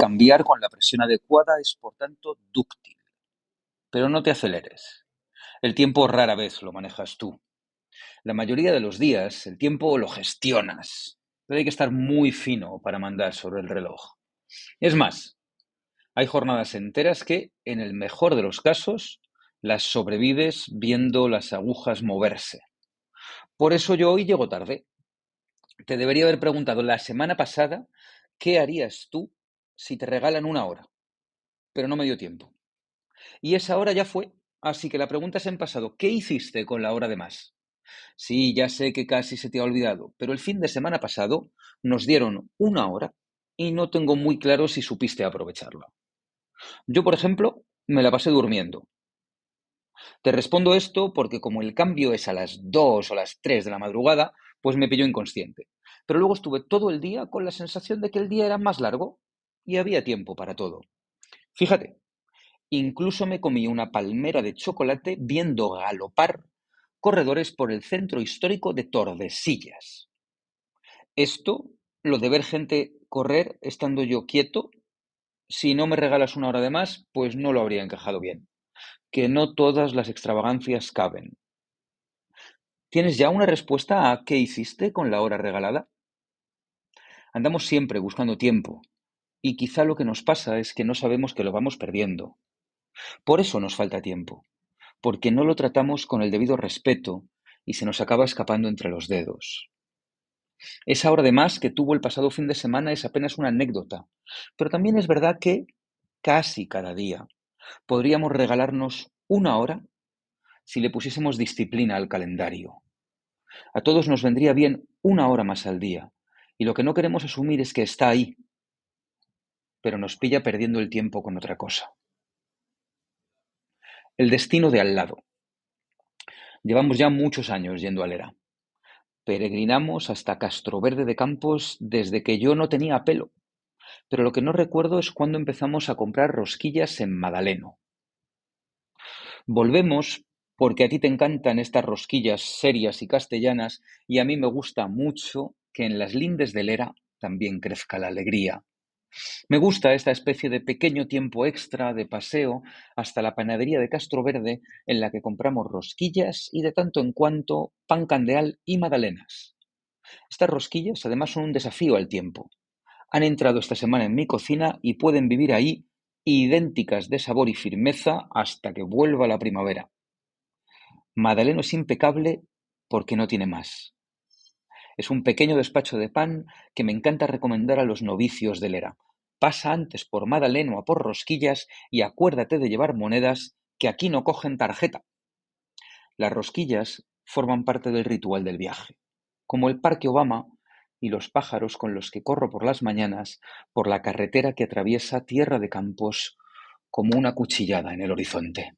Cambiar con la presión adecuada es por tanto dúctil. Pero no te aceleres. El tiempo rara vez lo manejas tú. La mayoría de los días el tiempo lo gestionas, pero hay que estar muy fino para mandar sobre el reloj. Es más, hay jornadas enteras que, en el mejor de los casos, las sobrevives viendo las agujas moverse. Por eso yo hoy llego tarde. Te debería haber preguntado la semana pasada qué harías tú si te regalan una hora, pero no me dio tiempo. Y esa hora ya fue, así que la pregunta es en pasado, ¿qué hiciste con la hora de más? Sí, ya sé que casi se te ha olvidado, pero el fin de semana pasado nos dieron una hora y no tengo muy claro si supiste aprovecharla. Yo, por ejemplo, me la pasé durmiendo. Te respondo esto porque como el cambio es a las 2 o las 3 de la madrugada, pues me pilló inconsciente. Pero luego estuve todo el día con la sensación de que el día era más largo y había tiempo para todo. Fíjate, incluso me comí una palmera de chocolate viendo galopar corredores por el centro histórico de Tordesillas. Esto, lo de ver gente correr estando yo quieto, si no me regalas una hora de más, pues no lo habría encajado bien. Que no todas las extravagancias caben. ¿Tienes ya una respuesta a qué hiciste con la hora regalada? Andamos siempre buscando tiempo, y quizá lo que nos pasa es que no sabemos que lo vamos perdiendo. Por eso nos falta tiempo porque no lo tratamos con el debido respeto y se nos acaba escapando entre los dedos. Esa hora de más que tuvo el pasado fin de semana es apenas una anécdota, pero también es verdad que casi cada día podríamos regalarnos una hora si le pusiésemos disciplina al calendario. A todos nos vendría bien una hora más al día, y lo que no queremos asumir es que está ahí, pero nos pilla perdiendo el tiempo con otra cosa. El destino de al lado. Llevamos ya muchos años yendo a Lera. Peregrinamos hasta Castroverde de Campos desde que yo no tenía pelo. Pero lo que no recuerdo es cuando empezamos a comprar rosquillas en Madaleno. Volvemos porque a ti te encantan estas rosquillas serias y castellanas y a mí me gusta mucho que en las lindes de Lera también crezca la alegría. Me gusta esta especie de pequeño tiempo extra de paseo hasta la panadería de Castro Verde en la que compramos rosquillas y de tanto en cuanto pan candeal y magdalenas. Estas rosquillas además son un desafío al tiempo. Han entrado esta semana en mi cocina y pueden vivir ahí idénticas de sabor y firmeza hasta que vuelva la primavera. Madaleno es impecable porque no tiene más. Es un pequeño despacho de pan que me encanta recomendar a los novicios del ERA. Pasa antes por Madaleno a por rosquillas y acuérdate de llevar monedas que aquí no cogen tarjeta. Las rosquillas forman parte del ritual del viaje, como el Parque Obama y los pájaros con los que corro por las mañanas por la carretera que atraviesa tierra de campos como una cuchillada en el horizonte.